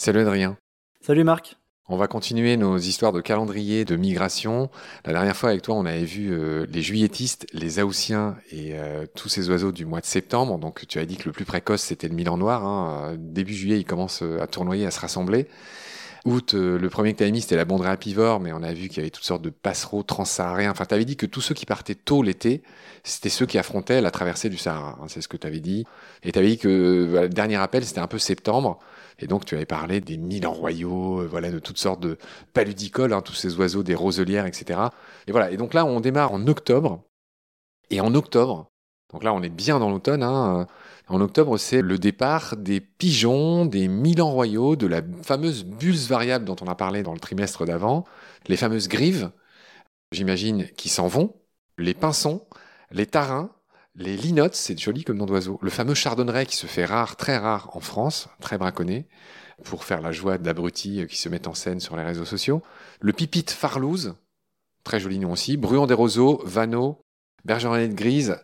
Salut Adrien. Salut Marc. On va continuer nos histoires de calendrier, de migration. La dernière fois avec toi, on avait vu euh, les juilletistes, les Haussiens et euh, tous ces oiseaux du mois de septembre. Donc tu as dit que le plus précoce, c'était le Milan noir. Hein. Début juillet, ils commencent à tournoyer, à se rassembler. Août, euh, le premier que tu avais mis, c'était la bondrée apivore, mais on a vu qu'il y avait toutes sortes de passereaux transsahariens. Enfin, tu avais dit que tous ceux qui partaient tôt l'été, c'était ceux qui affrontaient la traversée du Sahara. Hein, c'est ce que tu avais dit. Et tu avais dit que le dernier appel, c'était un peu septembre. Et donc, tu avais parlé des Milans royaux, euh, voilà, de toutes sortes de paludicoles, hein, tous ces oiseaux, des roselières, etc. Et voilà. Et donc là, on démarre en octobre. Et en octobre, donc là, on est bien dans l'automne. Hein, en octobre, c'est le départ des pigeons, des Milans royaux, de la fameuse bulse variable dont on a parlé dans le trimestre d'avant, les fameuses grives, j'imagine, qui s'en vont, les pinsons, les tarins, les linottes, c'est joli comme nom d'oiseau. Le fameux chardonneret qui se fait rare, très rare en France, très braconné, pour faire la joie d'abrutis qui se mettent en scène sur les réseaux sociaux. Le pipite farlouse, très joli nom aussi. Bruant des roseaux, vanneau, bergeronnette grise,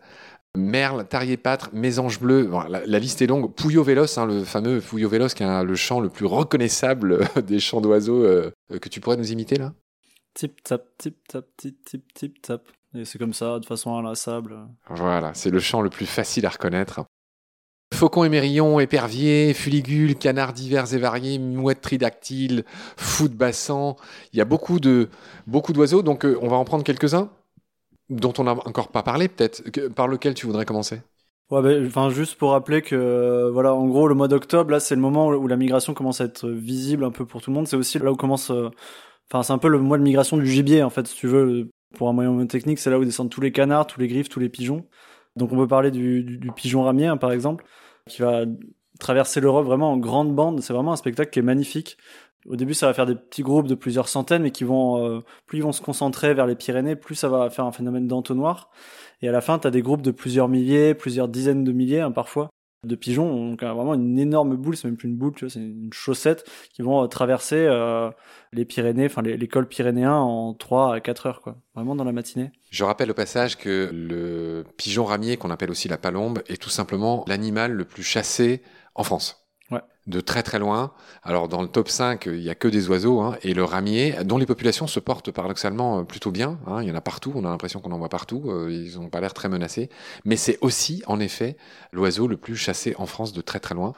merle, tarier-pâtre, mésange bleu. la, liste est longue. Pouillot Vélos, hein, le fameux Pouillot Vélos qui a le chant le plus reconnaissable des chants d'oiseaux euh, que tu pourrais nous imiter là? Tip tap, tip tap, tip tip tip tap. Et c'est comme ça, de façon inlassable. Voilà, c'est le chant le plus facile à reconnaître. Faucon émerillon, épervier, fuligule, canards divers et variés, mouettes tridactyles, fou de bassan. Il y a beaucoup de beaucoup d'oiseaux, donc euh, on va en prendre quelques-uns? Dont on n'a encore pas parlé peut-être. Par lequel tu voudrais commencer? Ouais, ben, enfin juste pour rappeler que euh, voilà, en gros, le mois d'octobre, là, c'est le moment où la migration commence à être visible un peu pour tout le monde. C'est aussi là où commence, euh, enfin, c'est un peu le mois de migration du gibier en fait, si tu veux, pour un moyen technique, c'est là où descendent tous les canards, tous les griffes, tous les pigeons. Donc on peut parler du, pigeon ramier, hein, par exemple, qui va traverser l'Europe vraiment en grande bande. C'est vraiment un spectacle qui est magnifique. Au début, ça va faire des petits groupes de plusieurs centaines, mais qui vont, euh, plus ils vont se concentrer vers les Pyrénées, plus ça va faire un phénomène d'entonnoir. Et à la fin, tu as des groupes de plusieurs milliers, plusieurs dizaines de milliers, hein, parfois, de pigeons. Donc vraiment une énorme boule, c'est même plus une boule, c'est une chaussette qui vont euh, traverser euh, les Pyrénées, enfin les, les, cols pyrénéens en 3 à 4 heures, quoi. Vraiment dans la matinée. Je rappelle au passage que le pigeon ramier, qu'on appelle aussi la palombe, est tout simplement l'animal le plus chassé en France de très très loin. Alors dans le top 5, il y a que des oiseaux hein, et le ramier, dont les populations se portent paradoxalement euh, plutôt bien. Hein, il y en a partout, on a l'impression qu'on en voit partout. Euh, ils n'ont pas l'air très menacés, mais c'est aussi en effet l'oiseau le plus chassé en France de très très loin.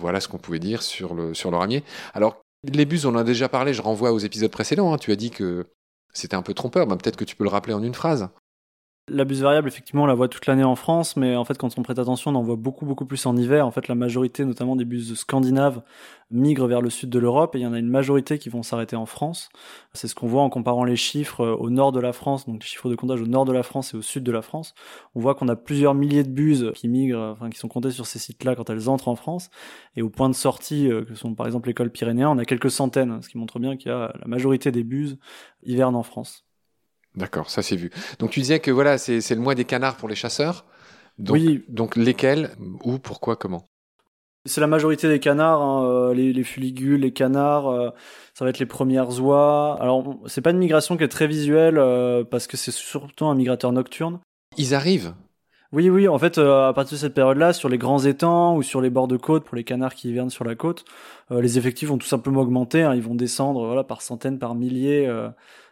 Voilà ce qu'on pouvait dire sur le sur le ramier. Alors les buses, on en a déjà parlé. Je renvoie aux épisodes précédents. Hein. tu as dit que c'était un peu trompeur. Ben, peut-être que tu peux le rappeler en une phrase. La buse variable, effectivement, on la voit toute l'année en France, mais en fait, quand on prête attention, on en voit beaucoup, beaucoup plus en hiver. En fait, la majorité, notamment des buses scandinaves, migrent vers le sud de l'Europe, et il y en a une majorité qui vont s'arrêter en France. C'est ce qu'on voit en comparant les chiffres euh, au nord de la France, donc les chiffres de comptage au nord de la France et au sud de la France. On voit qu'on a plusieurs milliers de buses qui migrent, enfin, qui sont comptées sur ces sites-là quand elles entrent en France. Et au point de sortie, euh, que sont par exemple l'école pyrénéen, on a quelques centaines, ce qui montre bien qu'il y a la majorité des buses hivernent en France. D'accord, ça c'est vu. Donc tu disais que voilà, c'est le mois des canards pour les chasseurs. Donc, oui. Donc lesquels, où, pourquoi, comment? C'est la majorité des canards, hein, euh, les, les, fuligules, les canards. Euh, ça va être les premières oies. Alors c'est pas une migration qui est très visuelle euh, parce que c'est surtout un migrateur nocturne. Ils arrivent? Oui, oui, en fait, à partir de cette période-là, sur les grands étangs ou sur les bords de côte, pour les canards qui hivernent sur la côte, les effectifs vont tout simplement augmenter. Hein, ils vont descendre, voilà, par centaines, par milliers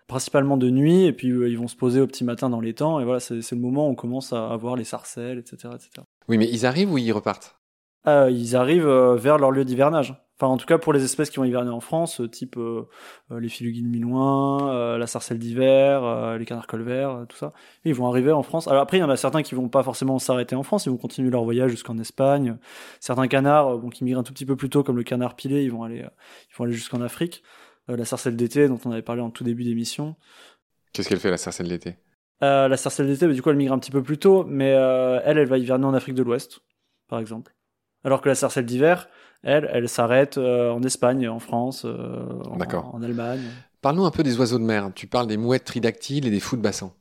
principalement de nuit, et puis euh, ils vont se poser au petit matin dans les temps, et voilà, c'est le moment où on commence à avoir les sarcelles, etc., etc. Oui, mais ils arrivent ou ils repartent? Euh, Ils arrivent euh, vers leur lieu d'hivernage. Enfin, en tout cas, pour les espèces qui vont hiverner en France, type les filuguines milouins, la sarcelle d'hiver, les canards colverts, tout ça, ils vont arriver en France. Alors après, il y en a certains qui vont pas forcément s'arrêter en France, ils vont continuer leur voyage jusqu'en Espagne. Certains canards, bon, qui migrent un tout petit peu plus tôt, comme le canard pilé, ils vont aller, ils vont aller jusqu'en Afrique. Euh, la sarcelle d'été dont on avait parlé en tout début d'émission. Qu'est-ce qu'elle fait la sarcelle d'été? Euh, La sarcelle d'été, bah, du coup, elle migre un petit peu plus tôt, mais euh, elle, elle va hiverner en Afrique de l'Ouest, par exemple. Alors que la sarcelle d'hiver, elle, elle s'arrête en Espagne, en France, en, en, Allemagne. Parle-nous un peu des oiseaux de mer. Tu parles des mouettes tridactyles et des fous de bassin.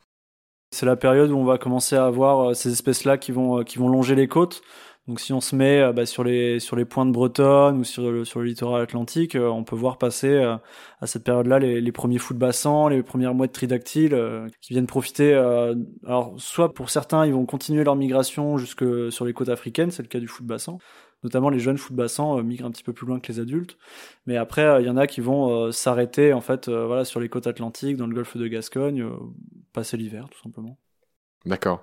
C'est la période où on va commencer à avoir ces espèces-là qui vont, qui vont longer les côtes. Donc si on se met euh, bah, sur les sur les points de Bretonne ou sur le, sur le littoral atlantique, euh, on peut voir passer euh, à cette période-là les, les, premiers fous de bassin, les premières mouettes tridactyles qui viennent profiter. alors soit pour certains, ils vont continuer leur migration jusque sur les côtes africaines, c'est le cas du fou de bassin. notamment les jeunes footbassants migrent un petit peu plus loin que les adultes. Mais après, il y en a qui vont s'arrêter en fait, voilà, sur les côtes atlantiques, dans le golfe de Gascogne, passer l'hiver tout simplement. D'accord.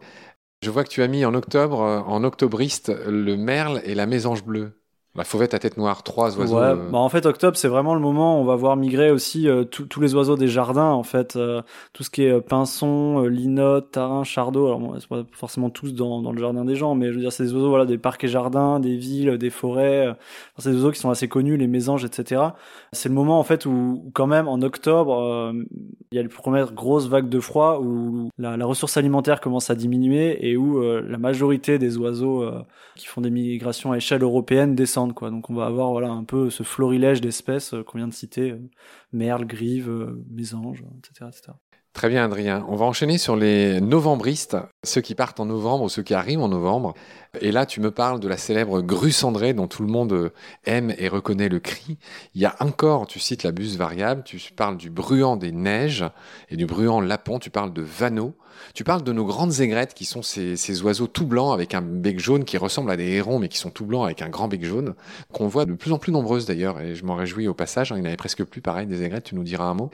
Je vois que tu as mis en octobre, en octobriste, le merle et la mésange bleue. La fauvette à tête noire, trois oiseaux. Ouais, euh. bah en fait octobre c'est vraiment le moment où on va voir migrer aussi euh, tous les oiseaux des jardins en fait, euh, tout ce qui est pinson, linotte, tarin, chardot. Alors bon, c'est pas forcément tous dans, dans le jardin des gens, mais je veux dire c'est des oiseaux voilà des parcs et jardins, des villes, des forêts. c'est des oiseaux qui sont assez connus, les mésanges, etc. C'est le moment en fait où, quand même en octobre il y a les premières grosses vagues de froid où la, la ressource alimentaire commence à diminuer et où la majorité des oiseaux qui font des migrations à échelle européenne descendent Donc on va avoir voilà un peu ce florilège d'espèces euh, qu'on vient de citer, euh, merle, grive, euh, mésange, etc., etc. Très bien, Adrien. On va enchaîner sur les novembristes, ceux qui partent en novembre ou ceux qui arrivent en novembre. Et là, tu me parles de la célèbre grue cendrée dont tout le monde aime et reconnaît le cri. Il y a encore, tu cites la buse variable, tu parles du bruant des neiges et du bruant lapon, tu parles de vanneau. Tu parles de nos grandes aigrettes qui sont ces, ces, oiseaux tout blancs avec un bec jaune qui ressemblent à des hérons mais qui sont tout blancs avec un grand bec jaune, qu'on voit de plus en plus nombreuses d'ailleurs et je m'en réjouis au passage, hein, il n'y en avait presque plus pareil des aigrettes, tu nous diras un mot.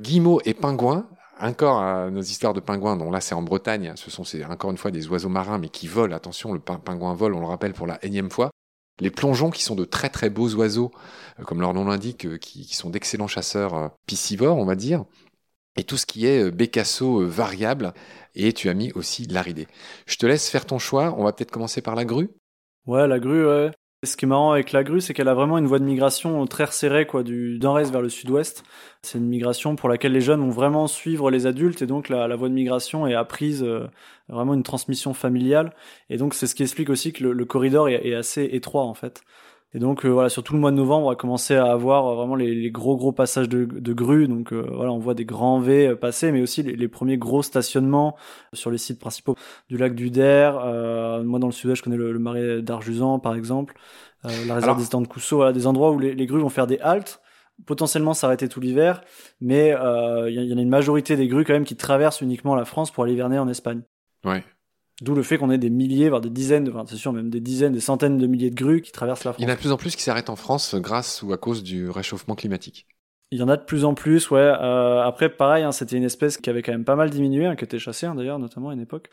Guillemot et pingouins, encore à nos histoires de pingouins, dont là c'est en Bretagne, ce sont encore une fois des oiseaux marins mais qui volent, attention, le pingouin vole, on le rappelle pour la énième fois. Les plongeons qui sont de très très beaux oiseaux, euh, comme leur nom l'indique, euh, qui, sont d'excellents chasseurs euh, piscivores, on va dire. Et tout ce qui est bécasso variable, et tu as mis aussi l'aridé. Je te laisse faire ton choix, on va peut-être commencer par la grue. Ouais, la grue, ouais. Ce qui est marrant avec la grue, c'est qu'elle a vraiment une voie de migration très resserrée, quoi, du nord-est vers le sud-ouest. C'est une migration pour laquelle les jeunes vont vraiment suivre les adultes, et donc la, voie de migration est apprise euh, vraiment une transmission familiale. Et donc c'est ce qui explique aussi que le, corridor est, assez étroit en fait. Et donc euh, voilà, sur tout le mois de novembre, on va commencer à avoir euh, vraiment les, gros gros passages de, de grues. Donc euh, voilà, on voit des grands V passer, mais aussi les, premiers gros stationnements sur les sites principaux du lac du Der. moi, dans le sud-est, je connais le, marais d'Arjusan, par exemple, la réserve des étangs de Cousseau, voilà, des endroits où les, les grues vont faire des haltes potentiellement s'arrêter tout l'hiver, mais il y, y, en a une majorité des grues quand même qui traversent uniquement la France pour aller hiverner en Espagne. Ouais. D'où le fait qu'on ait des milliers, voire des dizaines, enfin, c'est sûr, même des dizaines, des centaines de milliers de grues qui traversent la France. Il y en a de plus en plus qui s'arrêtent en France grâce ou à cause du réchauffement climatique. Il y en a de plus en plus, ouais. Euh, après, pareil, hein, c'était une espèce qui avait quand même pas mal diminué, hein, qui était chassée hein, d'ailleurs, notamment à une époque.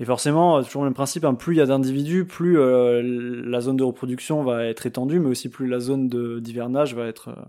Et forcément, euh, toujours le même principe, hein, plus il y a d'individus, plus euh, la zone de reproduction va être étendue, mais aussi plus la zone d'hivernage va être euh,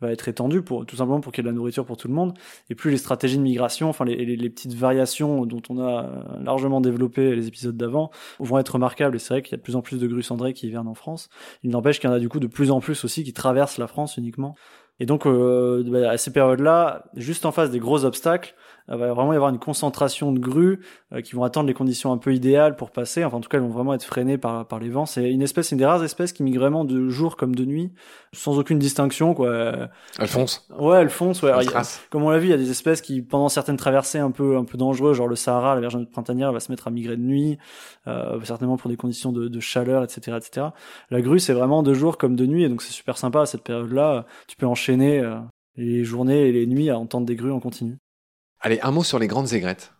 va être étendue pour tout simplement pour qu'il y ait de la nourriture pour tout le monde. Et plus les stratégies de migration, enfin les, les, les petites variations dont on a largement développé les épisodes d'avant, vont être remarquables. Et c'est vrai qu'il y a de plus en plus de grues cendrées qui hivernent en France. Il n'empêche qu'il y en a du coup de plus en plus aussi qui traversent la France uniquement. Et donc bah, à ces périodes-là, juste en face des gros obstacles, il va vraiment y avoir une concentration de grues euh, qui vont attendre les conditions un peu idéales pour passer. Enfin, en tout cas, elles vont vraiment être freinées par, par les vents. C'est une espèce, une des rares espèces qui migre vraiment de jour comme de nuit, sans aucune distinction, quoi. Elles foncent. Ouais, elles foncent. Ouais. comme on l'a vu, il y a des espèces qui, pendant certaines traversées un peu, un peu dangereuses, genre le Sahara, la Virginie printanière, va se mettre à migrer de nuit, euh, certainement pour des conditions de, de, chaleur, etc., etc. La grue, c'est vraiment de jour comme de nuit, et donc c'est super sympa à cette période-là. Tu peux enchaîner euh, les journées et les nuits à entendre des grues en continu. Allez, un mot sur les grandes aigrettes.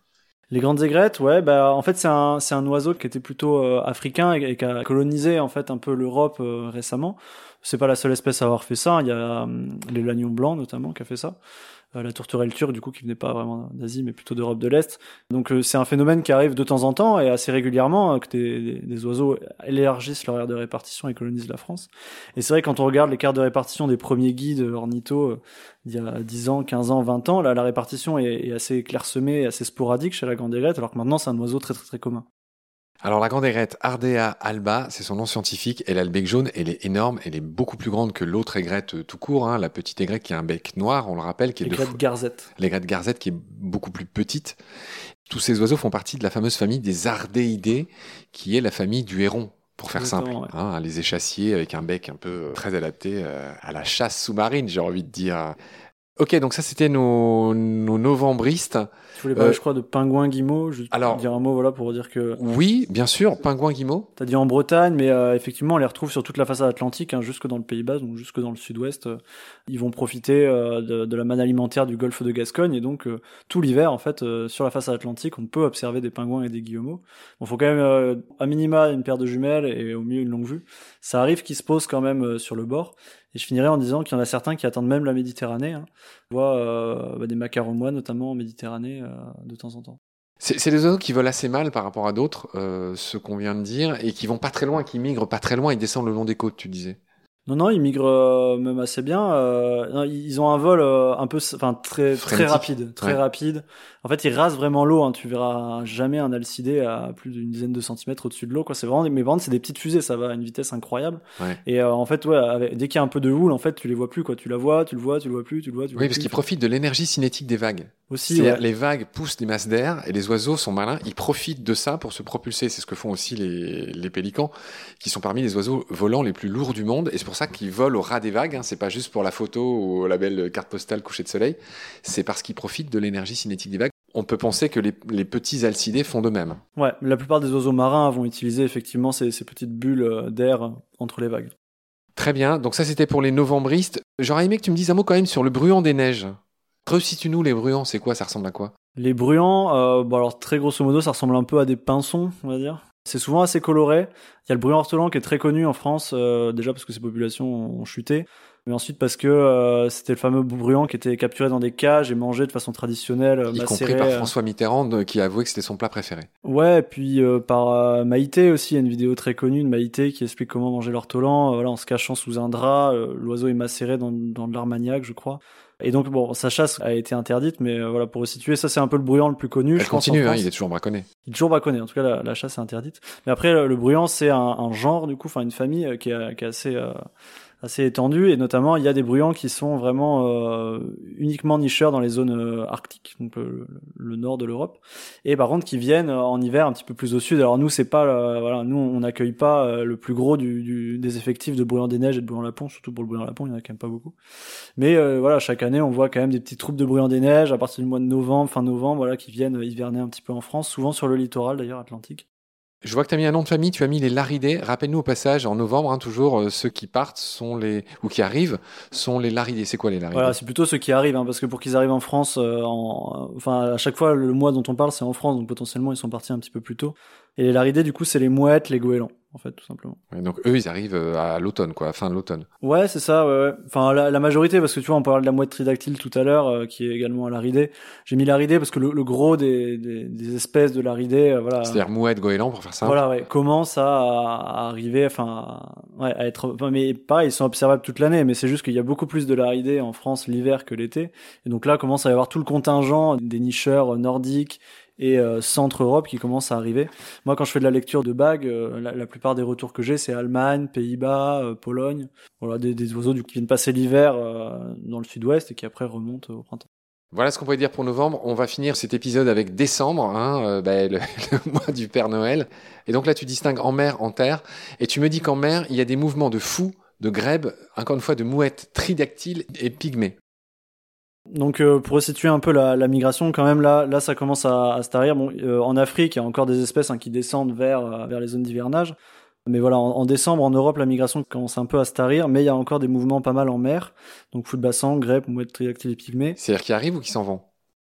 Les grandes aigrettes, ouais, bah en fait c'est un c'est un oiseau qui était plutôt euh, africain et, qui a colonisé en fait un peu l'Europe euh, récemment. C'est pas la seule espèce à avoir fait ça. Il y a hum, les lagnons blancs notamment qui a fait ça. Euh, la tourterelle turque du coup qui venait pas vraiment d'Asie mais plutôt d'Europe de l'Est. Donc euh, c'est un phénomène qui arrive de temps en temps et assez régulièrement euh, que des, des, oiseaux élargissent leur aire de répartition et colonisent la France. Et c'est vrai quand on regarde les cartes de répartition des premiers guides ornitho il y a 10 ans, 15 ans, 20 ans, là la répartition est, est assez clairsemée, assez sporadique chez la grande aigrette alors que maintenant c'est un oiseau très très très commun. Alors la grande aigrette Ardea alba, c'est son nom scientifique, elle a le bec jaune, elle est énorme, elle est beaucoup plus grande que l'autre aigrette euh, tout court, hein, la petite aigrette qui a un bec noir, on le rappelle. qui est L'aigrette garzette. L'aigrette garzette qui est beaucoup plus petite. Tous ces oiseaux font partie de la fameuse famille des Ardéidés, qui est la famille du héron, pour faire simple. Hein, les échassiers avec un bec un peu euh, très adapté euh, à la chasse sous-marine, j'ai envie de dire. Ok, donc ça c'était nos, nos novembristes. Tu voulais parler, je crois, de pingouins guillemots. Juste alors, dire un mot, voilà, pour dire que. Oui, bien sûr, pingouins guillemots. T'as dit en Bretagne, mais euh, effectivement, on les retrouve sur toute la façade atlantique, hein, jusque dans le Pays Bas, donc jusque dans le Sud-Ouest. Euh, ils vont profiter euh, de, de, la manne alimentaire du Golfe de Gascogne, et donc tout l'hiver, en fait, sur la façade atlantique, on peut observer des pingouins et des guillemots. Bon, faut quand même à minima une paire de jumelles et au mieux une longue vue. Ça arrive qu'ils se posent quand même sur le bord. Et je finirai en disant qu'il y en a certains qui attendent même la Méditerranée. Hein. On voit euh, bah, des macaromois, notamment en Méditerranée, euh, de temps en temps. C'est des oiseaux qui volent assez mal par rapport à d'autres, euh, ce qu'on vient de dire, et qui vont pas très loin, qui migrent pas très loin, ils descendent le long des côtes, tu disais. Non, non, ils migrent euh, même assez bien. Euh, ils ont un vol euh, un peu, enfin très très rapide, très rapide. En fait, ils rasent vraiment l'eau. Hein. Tu verras jamais un alcidé à plus d'une dizaine de centimètres au-dessus de l'eau. Quoi, c'est vraiment, mais par c'est des petites fusées. Ça va à une vitesse incroyable. Ouais. Et en fait, ouais, dès qu'il y a un peu de houle, en fait, tu les vois plus. Quoi, tu la vois, tu le vois, tu le vois plus, tu le vois. Tu le oui, vois parce qu'ils profitent de l'énergie cinétique des vagues. Aussi, les vagues poussent des masses d'air et les oiseaux sont malins. Ils profitent de ça pour se propulser. C'est ce que font aussi les, les pélicans, qui sont parmi les oiseaux volants les plus lourds du monde. Et c'est pour ça qu'ils volent au des vagues. Hein. C'est pas juste pour la photo ou la belle carte postale coucher de soleil. C'est parce qu'ils profitent de l'énergie cinétique des vagues. On peut penser que les, petits alcidés font de même. Ouais, la plupart des oiseaux marins vont utiliser effectivement ces, petites bulles euh, d'air entre les vagues. Très bien. Donc ça, c'était pour les novembristes. J'aurais aimé que tu me dises un mot quand même sur le bruant des neiges. Resitue-nous les bruants, c'est quoi? Ça ressemble à quoi? Les bruants, euh, bon alors très grosso modo, ça ressemble un peu à des pinsons, on va dire. C'est souvent assez coloré. Il y a le bruant ortolan qui est très connu en France, euh, déjà parce que ses populations ont chuté, mais ensuite parce que euh, c'était le fameux bruant qui était capturé dans des cages et mangé de façon traditionnelle, y compris par François Mitterrand qui a avoué que c'était son plat préféré. Ouais, et puis par Maïté aussi, il y a une vidéo très connue de Maïté qui explique comment manger l'ortolan, voilà, en se cachant sous un drap, l'oiseau est macéré dans, dans de l'armagnac, je crois. Et donc bon, sa chasse a été interdite, mais euh, voilà pour resituer, ça c'est un peu le bruyant le plus connu. Elle je continue, hein, il est toujours braconné. Il est toujours braconné. En tout cas, la, la chasse est interdite. Mais après, le, bruyant c'est un, un, genre du coup, enfin une famille euh, qui est, qui est assez euh, assez étendu et notamment il y a des bruyants qui sont vraiment euh, uniquement nicheurs dans les zones euh, arctiques, donc le, nord de l'Europe, et par contre qui viennent en hiver un petit peu plus au sud. Alors nous c'est pas euh, voilà, nous on n'accueille pas le plus gros du, du, des effectifs de bruyants des neiges et de bruyants lapons, surtout pour le bruyant lapon, il y en a quand même pas beaucoup. Mais voilà, chaque année on voit quand même des petites troupes de bruyants des neiges à partir du mois de novembre, fin novembre, voilà, qui viennent hiverner un petit peu en France, souvent sur le littoral d'ailleurs atlantique. Je vois que tu as mis un nom de famille, tu as mis les Laridés. Rappelle-nous au passage, en novembre, hein, toujours, euh, ceux qui partent sont les, ou qui arrivent sont les Laridés. C'est quoi les Laridés? Voilà, c'est plutôt ceux qui arrivent, hein, parce que pour qu'ils arrivent en France, euh, en, enfin, à chaque fois, le mois dont on parle, c'est en France, donc potentiellement, ils sont partis un petit peu plus tôt. Et les Laridés, du coup, c'est les mouettes, les goélands en fait, tout simplement. donc eux, ils arrivent euh, à l'automne, quoi, à fin de l'automne. Ouais, c'est ça. Ouais, ouais. Enfin, la, majorité, parce que tu vois, on parlait de la mouette tridactyle tout à l'heure, euh, qui est également à l'aridée. J'ai mis l'aridée parce que le, gros des, des, espèces de l'aridée, euh, voilà. C'est-à-dire mouette, goéland, pour faire ça. Voilà, ouais, commence à, à arriver, enfin, ouais, à être. Enfin, mais pareil, ils sont observables toute l'année, mais c'est juste qu'il y a beaucoup plus de l'aridée en France l'hiver que l'été, et donc là commence à y avoir tout le contingent des nicheurs nordiques et euh, Centre-Europe qui commence à arriver. Moi, quand je fais de la lecture de bagues, euh, la, plupart des retours que j'ai, c'est Allemagne, Pays-Bas, euh, Pologne. Voilà, des, des, oiseaux qui viennent passer l'hiver dans le sud-ouest et qui après remontent au printemps. Voilà ce qu'on pourrait dire pour novembre. On va finir cet épisode avec décembre, hein, bah, le, le, mois du Père Noël. Et donc là, tu distingues en mer, en terre. Et tu me dis qu'en mer, il y a des mouvements de fous, de grèbes, encore une fois de mouettes tridactyles et pygmées. Donc euh, pour situer un peu la, migration, quand même là, ça commence à, se tarir. Euh, en Afrique, il y a encore des espèces hein, qui descendent vers euh, vers les zones d'hivernage. Mais voilà, en, décembre, en Europe, la migration commence un peu à se tarir, mais il y a encore des mouvements pas mal en mer. Donc foot bassin, grèpe, mouette triactyle et pygmée. C'est-à-dire qu'ils arrivent ou qu'ils s'en vont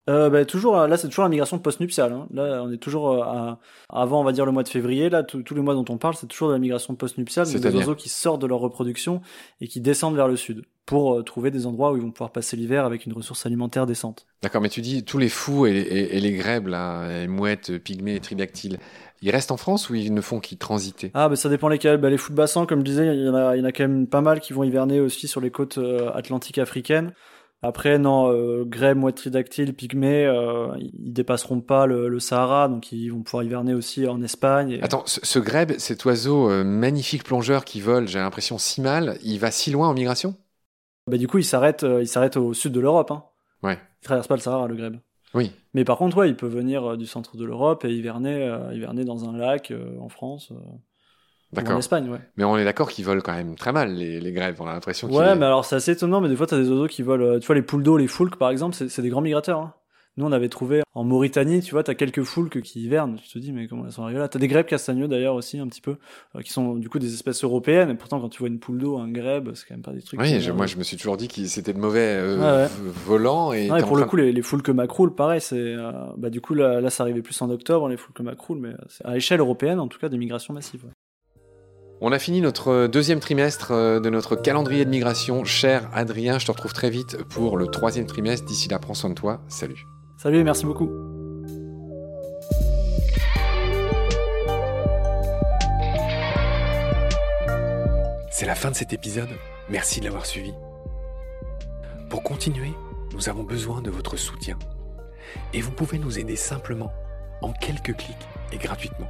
euh, bah, toujours là c'est toujours la migration post-nuptiale hein. là on est toujours à, avant on va dire le mois de février là tous les mois dont on parle c'est toujours de la migration post-nuptiale c'est des oiseaux qui sortent de leur reproduction et qui descendent vers le sud pour euh, trouver des endroits où ils vont pouvoir passer l'hiver avec une ressource alimentaire décente. D'accord, mais tu dis tous les fous et, les grèbes, là, les mouettes, pygmées, tridactyles, ils restent en France ou ils ne font qu'y transiter? Ah, bah ça dépend lesquels. Bah, les fous de bassin, comme je disais, il y, en a, il y en a quand même pas mal qui vont hiverner aussi sur les côtes euh, atlantiques africaines. Après, non, euh, tridactyle, pygmée, euh, ils dépasseront pas le, Sahara, donc ils vont pouvoir hiverner aussi en Espagne. Attends, ce, ce, grèbe, cet oiseau magnifique plongeur qui vole, j'ai l'impression si mal, il va si loin en migration? Bah, du coup, il s'arrête, euh, il s'arrête au sud de l'Europe. Hein. Ouais. Il traverse pas le Sahara, le grèbe. Oui. Mais par contre, ouais, il peut venir euh, du centre de l'Europe et hiverner, euh, hiverner dans un lac en France. En Espagne, ouais. Mais on est d'accord qu'ils volent quand même très mal, les, les grèves. On a l'impression Ouais, mais alors c'est assez étonnant, mais des fois, tu as des oiseaux qui volent. euh, Tu vois, les poules d'eau, les foulques, par exemple, c'est des grands migrateurs. hein. Nous, on avait trouvé en Mauritanie, tu vois, t'as quelques foulques qui hivernent. Tu te dis, mais comment elles sont arrivées là? T'as des grèbes castagneux d'ailleurs aussi, un petit peu, euh, qui sont du coup des espèces européennes. Et pourtant, quand tu vois une poule d'eau, un grèbe, c'est quand même pas des trucs. Oui, je- moi je me suis toujours dit que c'était de mauvais euh, Ouais, ouais. Et, Non, pour le coup, les, les foulques macroules, pareil, c'est, euh, bah, du coup, là, là, ça arrivait plus en octobre, les foulques macroules, mais euh, à échelle européenne, en tout cas, des migrations massives. ouais. On a fini notre deuxième trimestre euh, de notre calendrier de migration. Cher Adrien, je te retrouve très vite pour le troisième trimestre. D'ici là, prends soin de toi. Salut. Salut et merci beaucoup. C'est la fin de cet épisode. Merci de l'avoir suivi. Pour continuer, nous avons besoin de votre soutien. Et vous pouvez nous aider simplement, en quelques clics et gratuitement.